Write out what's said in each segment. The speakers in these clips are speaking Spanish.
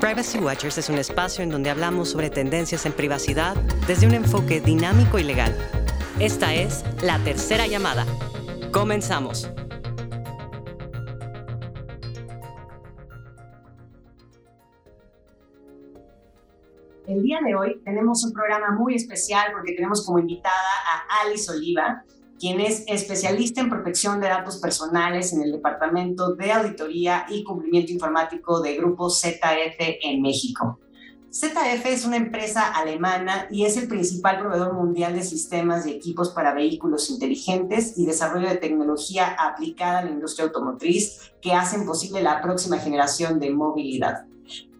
Privacy Watchers es un espacio en donde hablamos sobre tendencias en privacidad desde un enfoque dinámico y legal. Esta es la tercera llamada. Comenzamos. El día de hoy tenemos un programa muy especial porque tenemos como invitada a Alice Oliva, quien es especialista en protección de datos personales en el Departamento de Auditoría y Cumplimiento Informático de Grupo ZF en México. ZF es una empresa alemana y es el principal proveedor mundial de sistemas y equipos para vehículos inteligentes y desarrollo de tecnología aplicada a la industria automotriz que hacen posible la próxima generación de movilidad.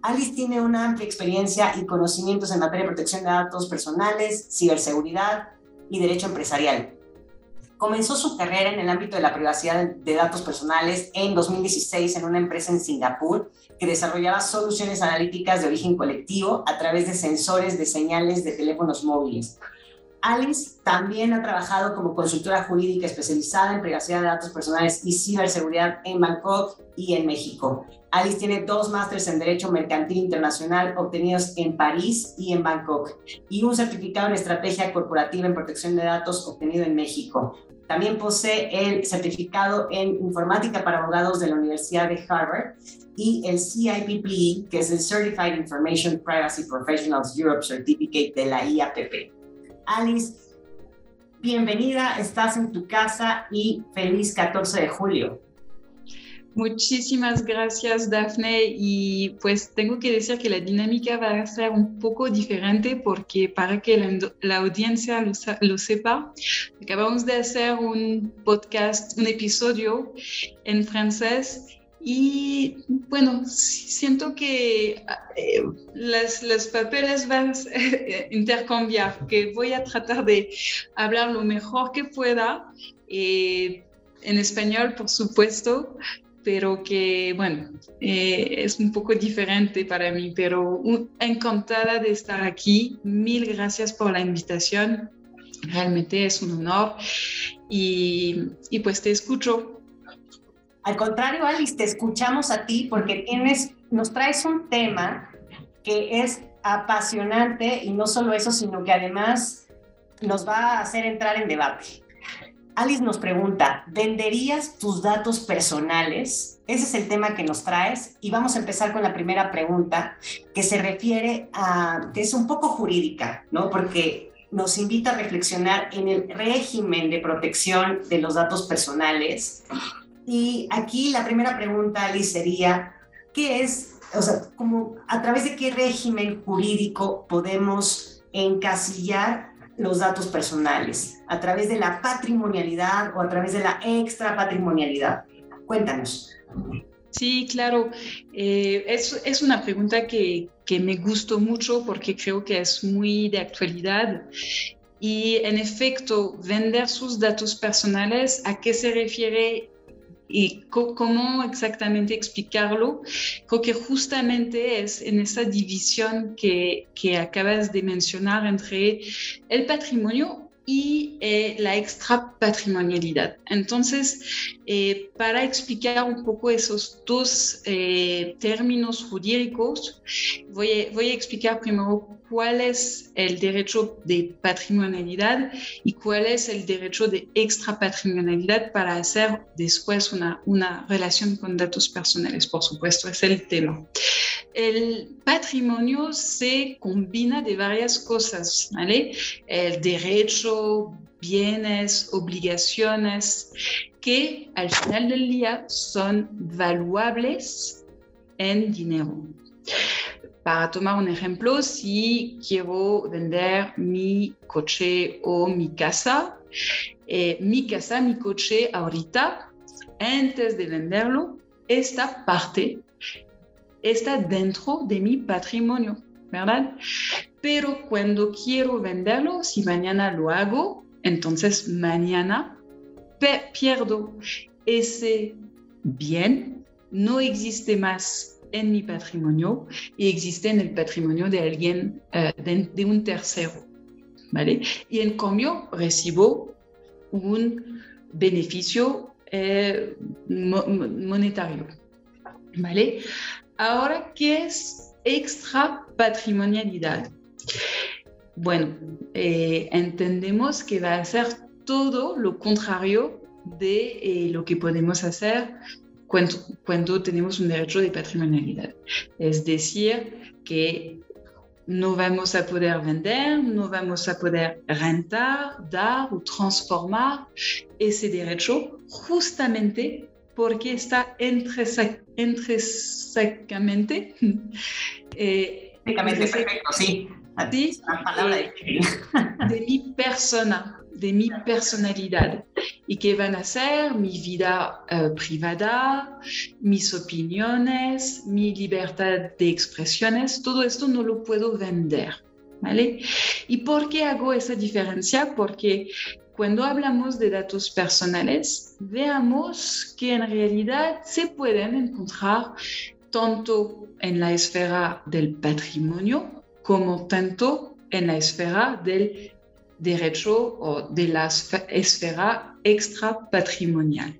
Alice tiene una amplia experiencia y conocimientos en materia de protección de datos personales, ciberseguridad y derecho empresarial. Comenzó su carrera en el ámbito de la privacidad de datos personales en 2016 en una empresa en Singapur que desarrollaba soluciones analíticas de origen colectivo a través de sensores de señales de teléfonos móviles. Alice también ha trabajado como consultora jurídica especializada en privacidad de datos personales y ciberseguridad en Bangkok y en México. Alice tiene dos másteres en Derecho Mercantil Internacional obtenidos en París y en Bangkok y un certificado en Estrategia Corporativa en Protección de Datos obtenido en México. También posee el certificado en Informática para Abogados de la Universidad de Harvard y el CIPP, que es el Certified Information Privacy Professionals Europe Certificate de la IAPP. Alice, bienvenida, estás en tu casa y feliz 14 de julio. Muchísimas gracias, Daphne. Y pues tengo que decir que la dinámica va a ser un poco diferente porque para que la, audiencia lo, sepa, acabamos de hacer un podcast, un episodio en francés y bueno, siento que eh, las, los papeles van a intercambiar, que voy a tratar de hablar lo mejor que pueda. Eh, en español, por supuesto, pero que, bueno, eh, es un poco diferente para mí, pero encantada de estar aquí. Mil gracias por la invitación. Realmente es un honor y pues te escucho. Al contrario, Alice, te escuchamos a ti porque tienes, nos traes un tema que es apasionante y no solo eso, sino que además nos va a hacer entrar en debate. Alice nos pregunta, ¿venderías tus datos personales? Ese es el tema que nos traes y vamos a empezar con la primera pregunta que se refiere a, que es un poco jurídica, ¿no? Porque nos invita a reflexionar en el régimen de protección de los datos personales. Y aquí la primera pregunta, Alice, sería, ¿qué es, o sea, como a través de qué régimen jurídico podemos encasillar los datos personales? ¿A través de la patrimonialidad o a través de la extra patrimonialidad? Cuéntanos. Sí, claro. Eh, es, es, una pregunta que, que me gustó mucho porque creo que es muy de actualidad. Y en efecto, vender sus datos personales, ¿a qué se refiere y cómo exactamente explicarlo, creo que justamente es en esa división que, que acabas de mencionar entre el patrimonio y eh, la extra patrimonialidad. Entonces, eh, para explicar un poco esos dos eh, términos jurídicos, voy voy a explicar primero cuál es el derecho de patrimonialidad y cuál es el derecho de extrapatrimonialidad para hacer después una, una relación con datos personales, por supuesto, es el tema. El patrimonio se combina de varias cosas, ¿vale? El derecho, bienes, obligaciones, que al final del día son valuables en dinero. Para tomar un ejemplo, si quiero vender mi coche o mi casa, eh, mi casa, mi coche ahorita, antes de venderlo, esta parte está dentro de mi patrimonio, ¿verdad? Pero cuando quiero venderlo, si mañana lo hago, entonces mañana pierdo ese bien, no existe más en mi patrimonio y existe en el patrimonio de alguien, eh, de, un tercero. ¿vale? Y en cambio recibo un beneficio eh, monetario. ¿Vale? Ahora, ¿qué es extra patrimonialidad? Bueno, eh, entendemos que va a ser todo lo contrario de eh, lo que podemos hacer cuando, cuando tenemos un derecho de patrimonialidad. Es decir, que no vamos a poder vender, no vamos a poder rentar, dar o transformar ese derecho justamente porque está intrínsecamente eh, perfecto, sí. de mi persona, de mi personalidad y que van a ser mi vida uh, privada, mis opiniones, mi libertad de expresiones, todo esto no lo puedo vender. ¿Vale? ¿Y por qué hago esa diferencia? Porque cuando hablamos de datos personales, veamos que en realidad se pueden encontrar tanto en la esfera del patrimonio como tanto en la esfera del derecho o de la esfera extrapatrimonial.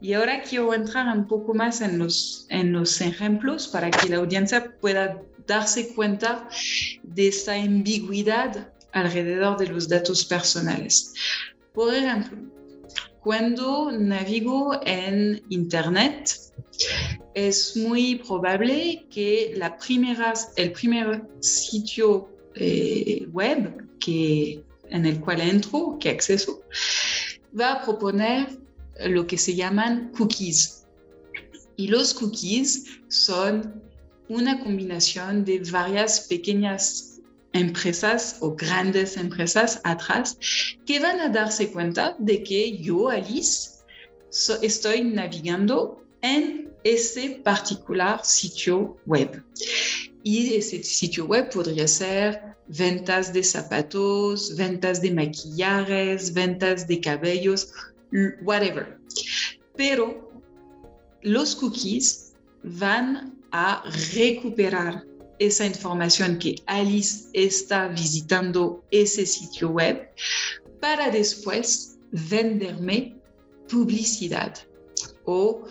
Y ahora quiero entrar un poco más en los, en los ejemplos para que la audiencia pueda darse cuenta de esta ambigüedad alrededor de los datos personales. Por ejemplo, cuando navigo en Internet, es muy probable que el primer sitio eh, web que en el cual entro, que acceso, va a proponer lo que se llaman cookies. Y los cookies son una combinación de varias pequeñas empresas o grandes empresas atrás que van a darse cuenta de que yo, Alice, estoy navegando en ese particular sitio web. Y ese sitio web podría ser ventas de zapatos, ventas de maquillajes, ventas de cabellos, whatever. Pero los cookies van a recuperar esa información que Alice está visitando ese sitio web para después venderme publicidad o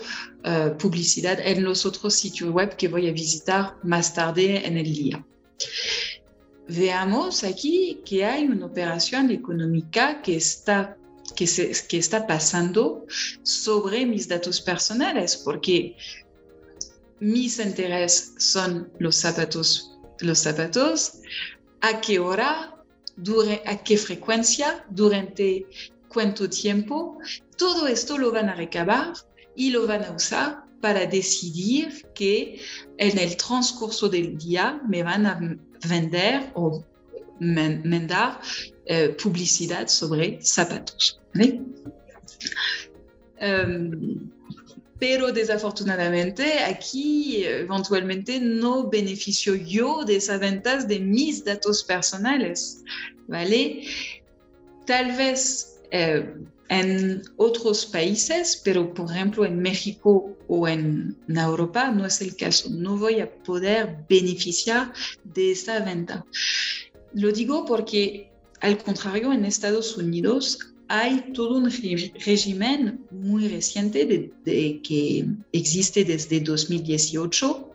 uh, publicidad en los otros sitios web que voy a visitar más tarde en el día. Veamos aquí que hay una operación económica que está, que, se, que está pasando sobre mis datos personales, porque mis intereses son los zapatos, a qué hora, a qué frecuencia, durante cuánto tiempo, todo esto lo van a recabar y lo van a usar para decidir que en el transcurso del día me van a vender o mandar eh, publicidad sobre zapatos. Em, pero desafortunadamente aquí eventualmente no beneficio yo de esas ventas de mis datos personales, ¿vale? Tal vez eh, en otros países, pero por ejemplo en México o en, Europa no es el caso. No voy a poder beneficiar de esta venta. Lo digo porque, al contrario, en Estados Unidos hay todo un régimen muy reciente que existe desde 2018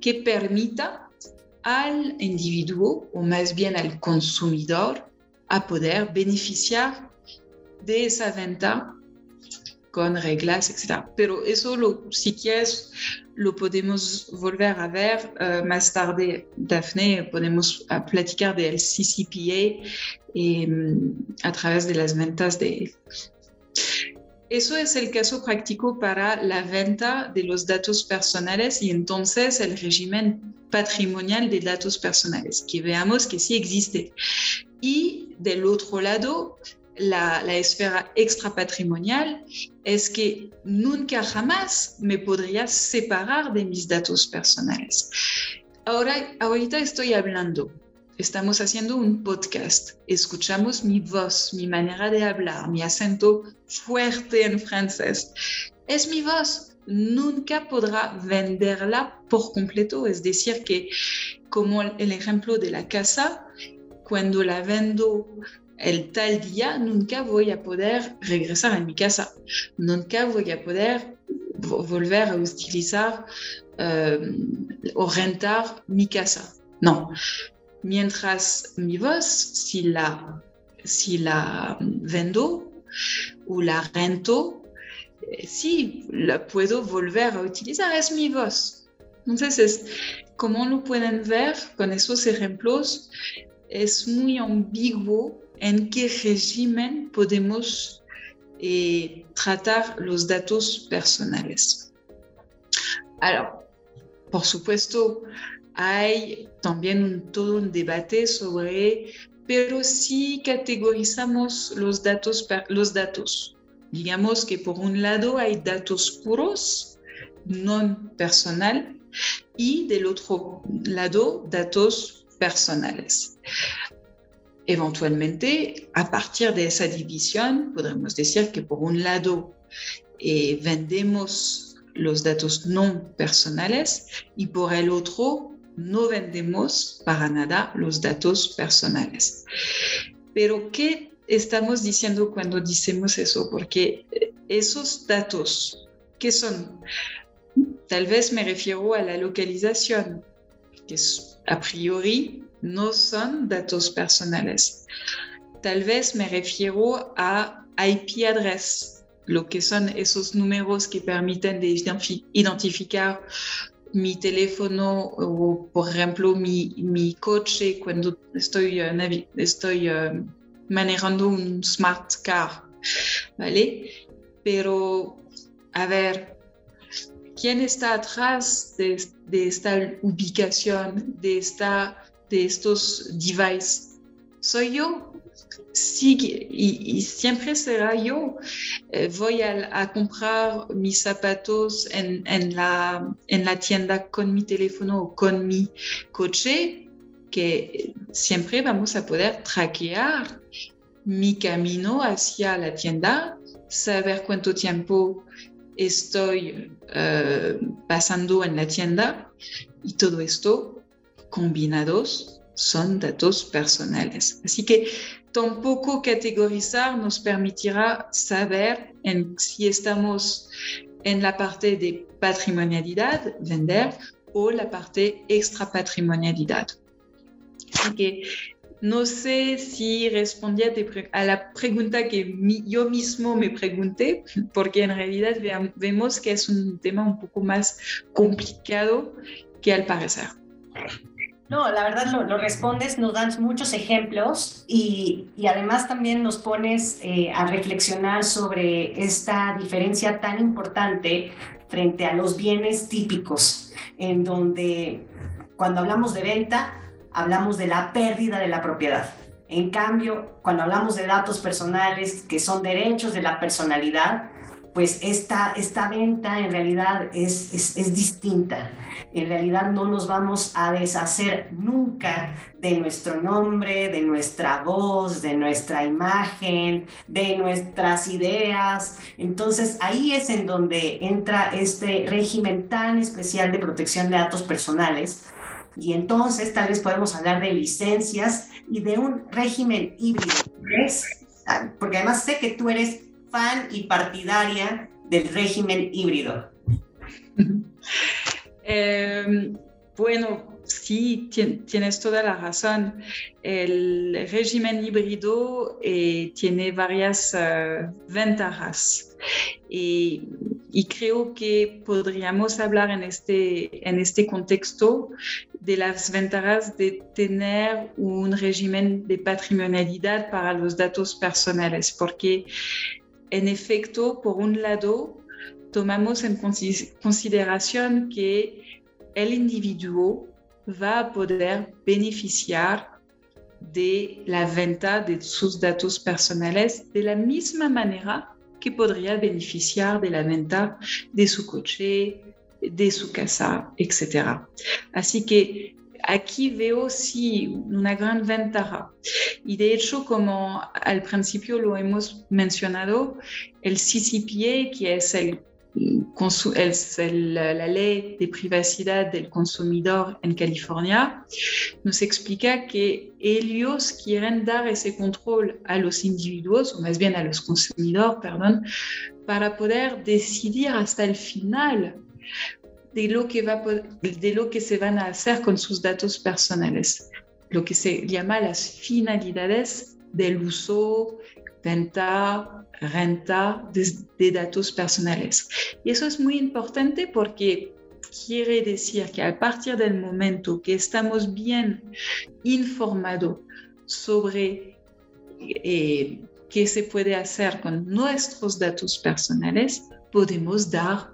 que permita al individuo o más bien al consumidor a poder beneficiar de esa venta con reglas, etc. Pero eso, lo, si quieres, lo podemos volver a ver uh, más tarde. Daphne, podemos uh, platicar del CCPA um, a través de las ventas de... Eso es el caso práctico para la venta de los datos personales y entonces el régimen patrimonial de datos personales, que veamos que sí existe. Y del otro lado, la, esfera extrapatrimonial es que nunca jamás me podría separar de mis datos personales. Ahora, ahorita estoy hablando, estamos haciendo un podcast, escuchamos mi voz, mi manera de hablar, mi acento fuerte en francés. Es mi voz, nunca podrá venderla por completo, es decir, que como el ejemplo de la casa, cuando la vendo el tal día nunca voy a poder regresar a mi casa, nunca voy a poder volver a utilizar o rentar mi casa. No. Mientras mi voz, si la, si la vendo o la rento, sí, la puedo volver a utilizar, es mi voz. Entonces, como lo pueden ver con esos ejemplos, es muy ambiguo en qué régimen podemos eh, tratar los datos personales. Ahora, por supuesto, hay también todo un debate sobre, pero si categorizamos los datos, los datos, digamos que por un lado hay datos puros, no personal, y del otro lado datos personales. Eventualmente, a partir de esa división, podremos decir que por un lado eh, vendemos los datos no personales y por el otro no vendemos para nada los datos personales. Pero, ¿qué estamos diciendo cuando decimos eso? Porque esos datos, ¿qué son? Tal vez me refiero a la localización, que a priori no son datos personales. Tal vez me refiero a IP address, lo que son esos números que permiten de identificar mi teléfono o, por ejemplo, mi, mi coche cuando estoy, uh, estoy uh, manejando un smart car, ¿vale? Pero, a ver, quién está atrás de, esta ubicación, de, esta, de estos devices. Soy yo. Y, siempre será yo. Eh, voy a, comprar mis zapatos en, en, la, en la tienda con mi teléfono o con mi coche, que siempre vamos a poder traquear mi camino hacia la tienda, saber cuánto tiempo estoy eh, pasando en la tienda y todo esto combinados son datos personales. Así que tampoco categorizar nos permitirá saber en, si estamos en la parte de patrimonialidad, vender, o la parte extra patrimonialidad. Así que no sé si respondí a, la pregunta que yo mismo me pregunté, porque en realidad vemos que es un tema un poco más complicado que al parecer. No, la verdad lo, respondes, nos dan muchos ejemplos y, además también nos pones eh, a reflexionar sobre esta diferencia tan importante frente a los bienes típicos, en donde cuando hablamos de venta, hablamos de la pérdida de la propiedad. En cambio, cuando hablamos de datos personales, que son derechos de la personalidad, pues esta, esta venta en realidad es, es, distinta. En realidad no nos vamos a deshacer nunca de nuestro nombre, de nuestra voz, de nuestra imagen, de nuestras ideas. Entonces ahí es en donde entra este régimen tan especial de protección de datos personales y entonces tal vez podemos hablar de licencias y de un régimen híbrido. Ah, porque además sé que tú eres fan y partidaria del régimen híbrido. Em, bueno, sí, tienes toda la razón. El régimen híbrido eh, tiene varias uh, ventajas y, y, creo que podríamos hablar en este, en este contexto de las ventajas de tener un régimen de patrimonialidad para los datos personales, porque en efecto, por un lado, tomamos en consideración que el individuo va a poder beneficiar de la venta de sus datos personales de la misma manera que podría beneficiar de la venta de su coche, de su casa, etc. Así que aquí veo sí una gran ventaja. Y de hecho, como al principio lo hemos mencionado, el CCPA, que es la ley de privacidad del consumidor en California, nos explica que ellos quieren dar ese control a los individuos, o más bien a los consumidores, perdón, para poder decidir hasta el final de lo que, va, de lo que se van a hacer con sus datos personales, lo que se llama las finalidades del uso, venta, renta de, datos personales. Y eso es muy importante porque quiere decir que a partir del momento que estamos bien informados sobre eh, qué se puede hacer con nuestros datos personales, podemos dar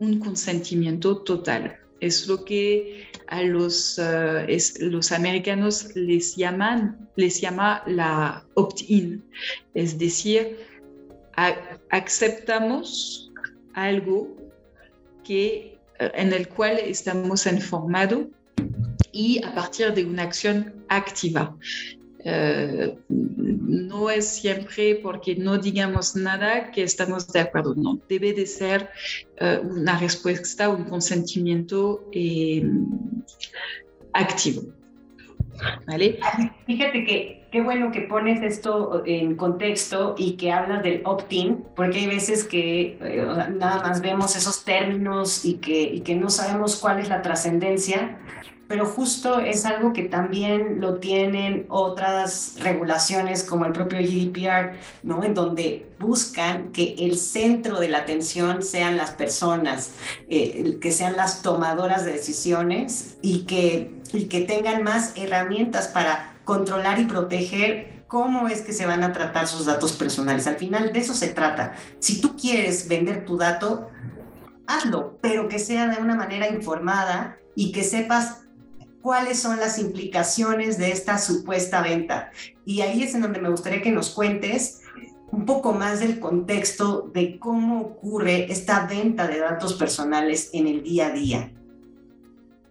un consentimiento total. Es lo que a los, eh, los americanos les llaman, les llama la opt-in, es decir, aceptamos algo que, eh, en el cual estamos informados y a partir de una acción activa. Eh, no es siempre porque no digamos nada que estamos de acuerdo, no, debe de ser eh, una respuesta, un consentimiento eh, activo. ¿Vale? Fíjate que qué bueno que pones esto en contexto y que hablas del opt-in, porque hay veces que nada más vemos esos términos y que, y que no sabemos cuál es la trascendencia pero justo es algo que también lo tienen otras regulaciones como el propio GDPR, ¿no? En donde buscan que el centro de la atención sean las personas, eh, que sean las tomadoras de decisiones y que, y que tengan más herramientas para controlar y proteger cómo es que se van a tratar sus datos personales. Al final de eso se trata. Si tú quieres vender tu dato, hazlo, pero que sea de una manera informada y que sepas cuáles son las implicaciones de esta supuesta venta. Y ahí es en donde me gustaría que nos cuentes un poco más del contexto de cómo ocurre esta venta de datos personales en el día a día.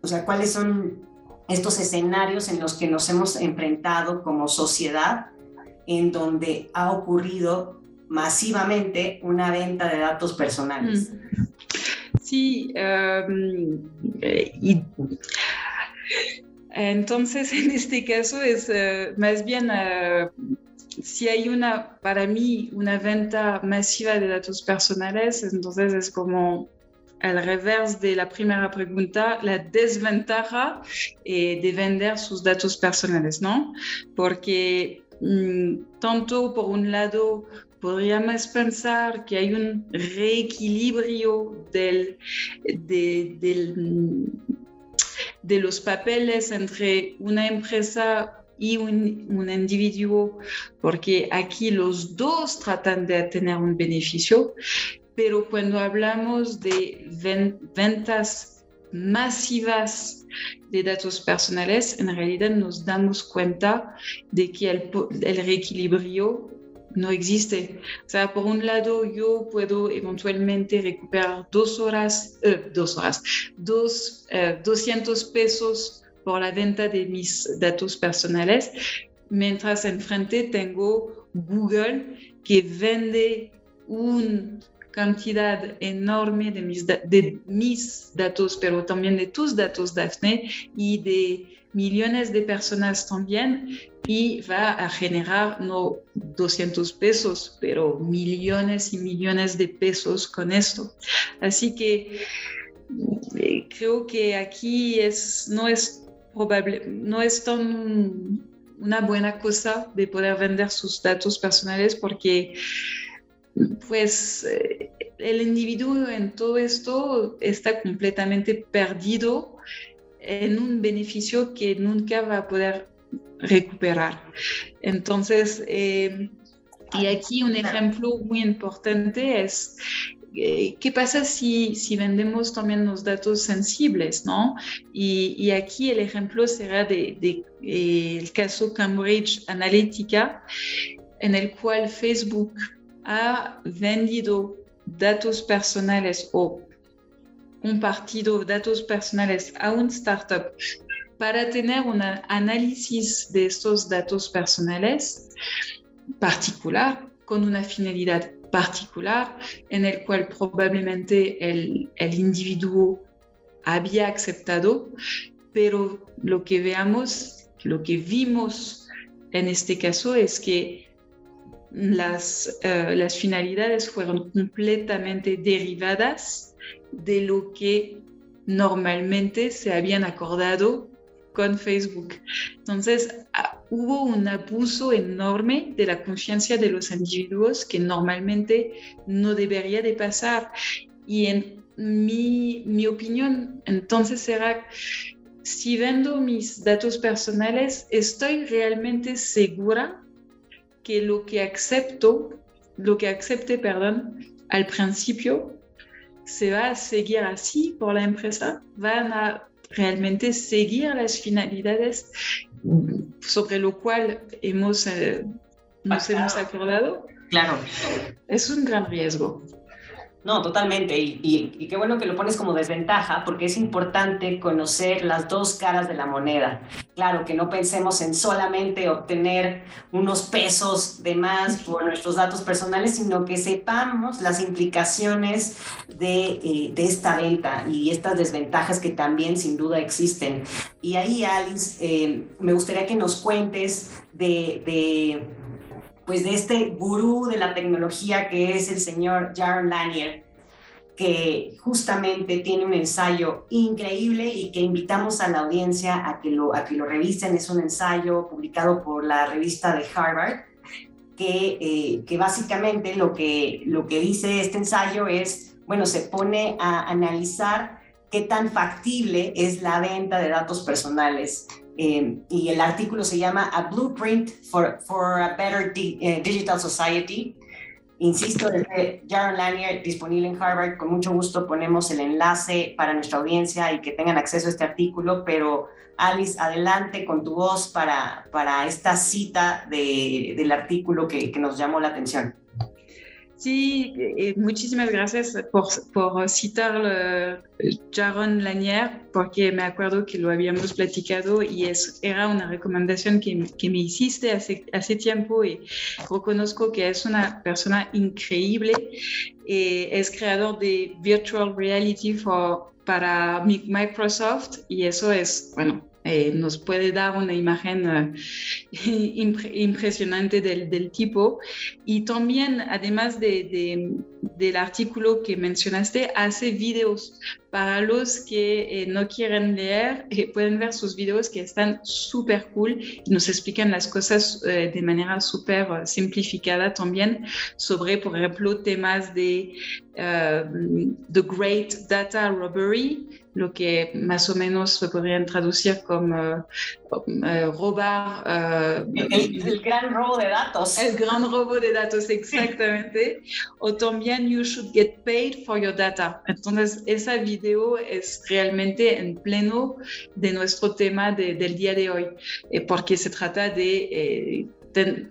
O sea, cuáles son estos escenarios en los que nos hemos enfrentado como sociedad, en donde ha ocurrido masivamente una venta de datos personales. Mm. Sí, um, y entonces, en este caso es eh, más bien eh, si hay una, para mí, una venta masiva de datos personales, entonces es como al revés de la primera pregunta, la desventaja eh, de vender sus datos personales, ¿no? Porque mm, tanto por un lado podríamos pensar que hay un reequilibrio del, del de los papeles entre una empresa y un, un, individuo, porque aquí los dos tratan de tener un beneficio, pero cuando hablamos de ventas masivas de datos personales, en realidad nos damos cuenta de que el, el reequilibrio no existe. Por un lado, yo puedo eventualmente recuperar dos horas, eh, dos horas, dos, 200 eh, pesos por la venta de mis datos personales, mientras enfrente tengo Google que vende una cantidad enorme de mis, de mis datos, pero también de tus datos, Daphne, y de millones de personas también y va a generar no 200 pesos, pero millones y millones de pesos con esto. Así que eh, creo que aquí es, no es probable, no es tan una buena cosa de poder vender sus datos personales porque pues eh, el individuo en todo esto está completamente perdido en un beneficio que nunca va a poder recuperar. Entonces, eh, y aquí un ejemplo muy importante es eh, ¿qué pasa si, si, vendemos también los datos sensibles? ¿no? Y, aquí el ejemplo será de, eh, el caso Cambridge Analytica, en el cual Facebook ha vendido datos personales o compartido datos personales a un startup para tener un análisis de estos datos personales particular, con una finalidad particular, en el cual probablemente el, individuo había aceptado, pero lo que veamos, lo que vimos en este caso es que las, eh, las finalidades fueron completamente derivadas de lo que normalmente se habían acordado con Facebook. Entonces, ah, hubo un abuso enorme de la confianza de los individuos que normalmente no debería de pasar. Y en mi, opinión, entonces será, si vendo mis datos personales, estoy realmente segura que lo que acepto, lo que acepte, perdón, al principio, se va a seguir así por la empresa, van a realmente seguir las finalidades sobre lo cual hemos, eh, nos hemos acordado. Claro. Es un gran riesgo. No, totalmente. Y, qué bueno que lo pones como desventaja, porque es importante conocer las dos caras de la moneda. Claro, que no pensemos en solamente obtener unos pesos de más por nuestros datos personales, sino que sepamos las implicaciones de, eh, esta venta y estas desventajas que también sin duda existen. Y ahí, Alice, eh, me gustaría que nos cuentes de, de pues de este gurú de la tecnología que es el señor Jaron Lanier, que justamente tiene un ensayo increíble y que invitamos a la audiencia a que lo, a que lo revisen. Es un ensayo publicado por la revista de Harvard, que, eh, que básicamente lo que, lo que dice este ensayo es, bueno, se pone a analizar qué tan factible es la venta de datos personales eh, y el artículo se llama A Blueprint for, for a Better eh, Digital Society. Insisto, desde Jaron Lanier, disponible en Harvard, con mucho gusto ponemos el enlace para nuestra audiencia y que tengan acceso a este artículo, pero Alice, adelante con tu voz para, para esta cita de, del artículo que, que nos llamó la atención. Sí, eh, muchísimas gracias por, citar Jaron Lanier, porque me acuerdo que lo habíamos platicado y es, era una recomendación que, me hiciste hace, hace tiempo y reconozco que es una persona increíble. Eh, es creador de Virtual Reality for, para Microsoft y eso es, bueno, eh, nos puede dar una imagen eh, impresionante del, tipo. Y también, además de, del artículo que mencionaste, hace videos para los que eh, no quieren leer, pueden ver sus videos que están súper cool y nos explican las cosas de manera súper simplificada también sobre, por ejemplo, temas de The Great Data Robbery, lo que más o menos se podrían traducir como uh, robar. Uh, el, gran robo de datos. El gran robo de datos, exactamente. o también You should get paid for your data. Entonces, esa es realmente en pleno de nuestro tema de, del día de hoy, eh, porque se trata de. Eh,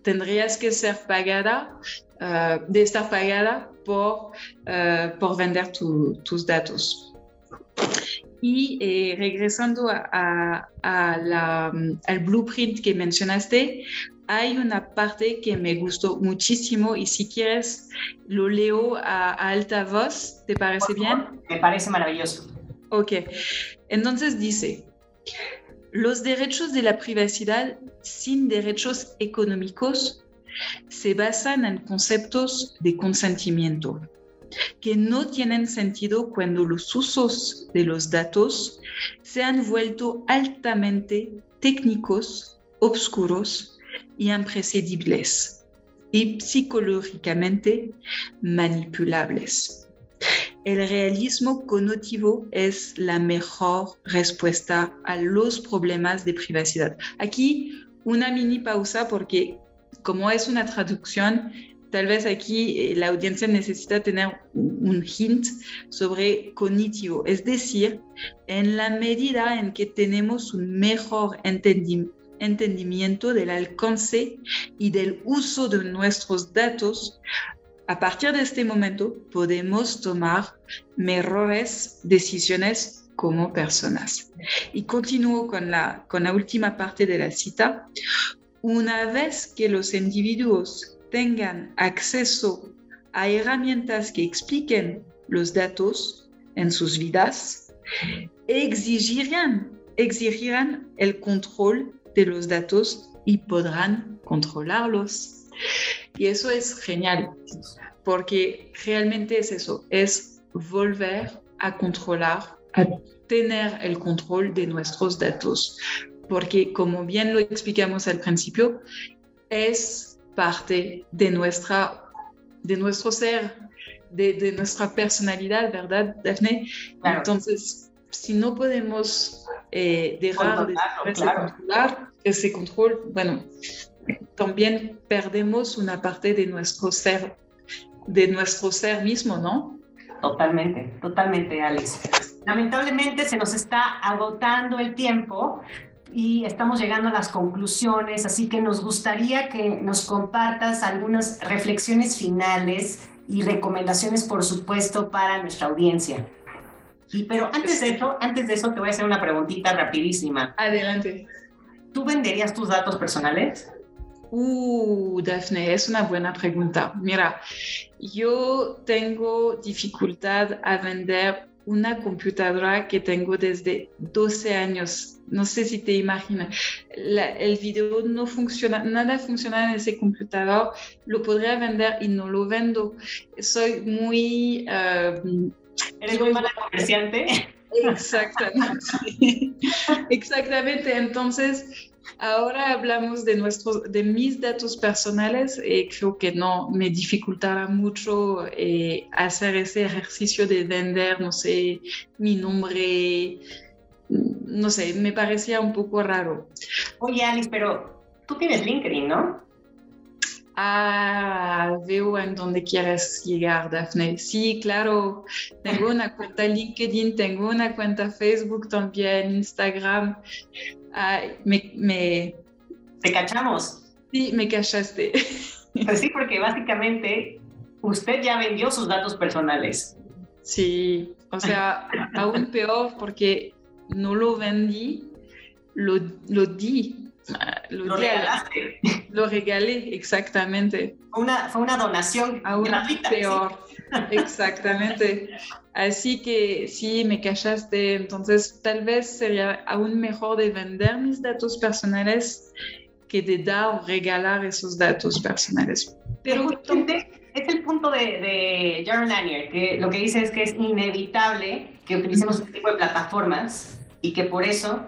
tendrías que ser pagada, uh, de estar pagada por, por vender tu, tus datos. Y eh, regresando a, la, al blueprint que mencionaste, hay una parte que me gustó muchísimo y si quieres lo leo a, alta voz, ¿te parece bien? Me parece maravilloso. Ok, entonces dice, los derechos de la privacidad sin derechos económicos se basan en conceptos de consentimiento que no tienen sentido cuando los usos de los datos se han vuelto altamente técnicos, obscuros y imprescindibles y psicológicamente manipulables. El realismo cognitivo es la mejor respuesta a los problemas de privacidad. Aquí una mini pausa porque como es una traducción, tal vez aquí eh, la audiencia necesita tener un hint sobre cognitivo, es decir, en la medida en que tenemos un mejor entendimiento del alcance y del uso de nuestros datos, a partir de este momento podemos tomar mejores decisiones como personas. Y continúo con la, con la última parte de la cita. Una vez que los individuos tengan acceso a herramientas que expliquen los datos en sus vidas, exigirán, exigirán el control de los datos y podrán controlarlos. Y eso es genial, porque realmente es eso, es volver a controlar, a tener el control de nuestros datos, porque como bien lo explicamos al principio, es parte de, nuestra, de nuestro ser, de, nuestra personalidad, ¿verdad, Daphne? Entonces, si no podemos eh, dejar de controlar ese control, bueno, también perdemos una parte de nuestro ser, de nuestro ser mismo, ¿no? Totalmente, totalmente, Alex. Lamentablemente se nos está agotando el tiempo y estamos llegando a las conclusiones, así que nos gustaría que nos compartas algunas reflexiones finales y recomendaciones, por supuesto, para nuestra audiencia. Y, pero antes de eso, antes de eso te voy a hacer una preguntita rapidísima. Adelante. ¿Tú venderías tus datos personales? Uh, Daphne, es una buena pregunta. Mira, yo tengo dificultad a vender una computadora que tengo desde 12 años. No sé si te imaginas. el video no funciona, nada funciona en ese computador. Lo podría vender y no lo vendo. Soy muy... Uh, ¿Eres muy mala comerciante? Exactamente. Exactamente. Entonces, ahora hablamos de, nuestros, de mis datos personales. Eh, creo que no me dificultará mucho eh, hacer ese ejercicio de vender, no sé, mi nombre. No sé, me parecía un poco raro. Oye, Alice, pero tú tienes LinkedIn, ¿no? Ah, veo en dónde quieres llegar, Daphne. Sí, claro. Tengo una cuenta LinkedIn, tengo una cuenta Facebook también, Instagram. Ay, me, me... ¿Te cachamos? Sí, me cachaste. Pues sí, porque básicamente usted ya vendió sus datos personales. Sí, o sea, aún peor porque no lo vendí, lo, lo di lo, regalaste. Lo regalé, exactamente. Una, fue una donación Aún peor, exactamente. Así que sí, me callaste. Entonces, tal vez sería aún mejor de vender mis datos personales que de dar o regalar esos datos personales. Pero es el punto de, de Jaron Lanier, que lo que dice es que es inevitable que utilicemos este tipo de plataformas y que por eso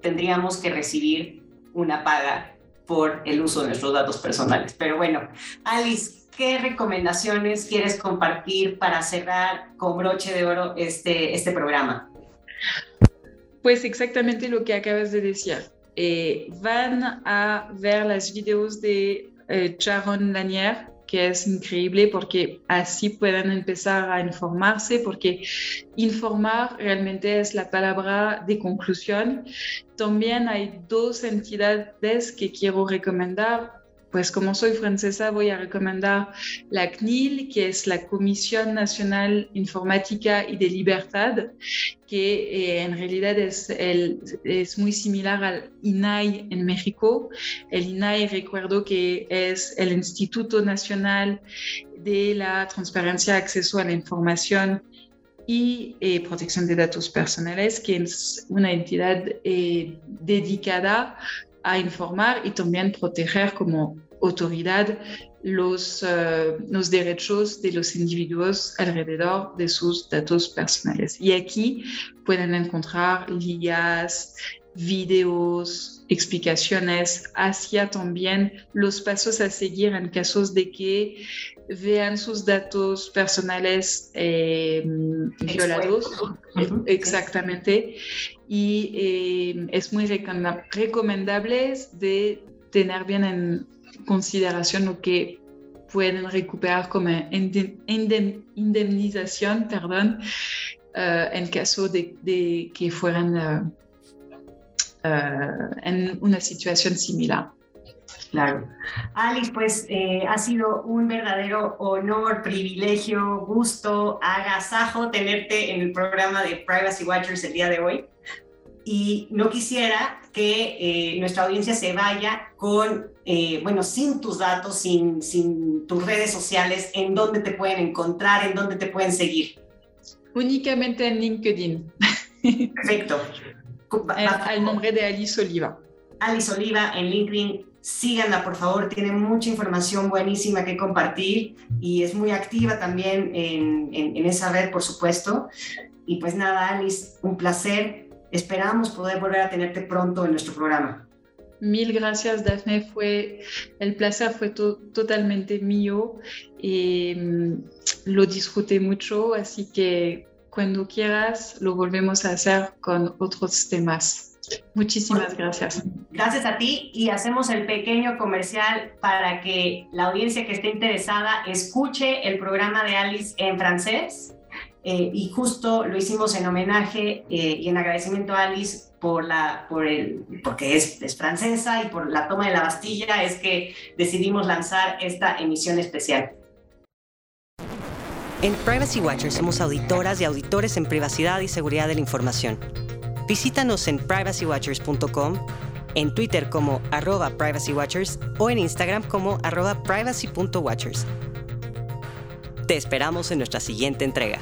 tendríamos que recibir una paga por el uso de nuestros datos personales. Pero bueno, Alice, ¿qué recomendaciones quieres compartir para cerrar con broche de oro este, este programa? Pues exactamente lo que acabas de decir. Eh, van a ver las videos de eh, Sharon Lanier, que es increíble porque así pueden empezar a informarse, porque informar realmente es la palabra de conclusión. También hay dos entidades que quiero recomendar pues como soy francesa voy a recomendar la CNIL, que es la Comisión Nacional Informática y de Libertad, que eh, en realidad es, muy similar al INAI en México. El INAI recuerdo que es el Instituto Nacional de la Transparencia, Acceso a la Información y eh, protección de datos personales, que es una entidad eh, dedicada a informar y también proteger como autoridad los, eh, los derechos de los individuos alrededor de sus datos personales. Y aquí pueden encontrar guías, videos, explicaciones hacia también los pasos a seguir en casos de que vean sus datos personales eh, violados. Exactamente. Y eh, es muy recomendable de tener bien en consideración lo que pueden recuperar como indemnización, perdón, uh, en caso de, de que fueran uh, en una situación similar. Claro. Alice, pues eh, ha sido un verdadero honor, privilegio, gusto, agasajo tenerte en el programa de Privacy Watchers el día de hoy. Y no quisiera que eh, nuestra audiencia se vaya con, eh, bueno, sin tus datos, sin, sin tus redes sociales, en dónde te pueden encontrar, en dónde te pueden seguir. Únicamente en LinkedIn. Perfecto. al nombre de Alice Oliva. Alice Oliva en LinkedIn síganla por favor, tiene mucha información buenísima que compartir y es muy activa también en, en esa red, por supuesto. Y pues nada, Alice, un placer. Esperamos poder volver a tenerte pronto en nuestro programa. Mil gracias, Daphne. Fue, el placer fue totalmente mío y mm, lo disfruté mucho, así que cuando quieras lo volvemos a hacer con otros temas. Muchísimas gracias. Gracias a ti y hacemos el pequeño comercial para que la audiencia que esté interesada escuche el programa de Alice en francés. Eh, y justo lo hicimos en homenaje eh, y en agradecimiento a Alice por la, por el, porque es, es, francesa y por la toma de la Bastilla, es que decidimos lanzar esta emisión especial. En Privacy Watchers somos auditoras y auditores en privacidad y seguridad de la información. Visítanos en privacywatchers.com, en Twitter como arroba privacywatchers o en Instagram como arroba privacy.watchers. Te esperamos en nuestra siguiente entrega.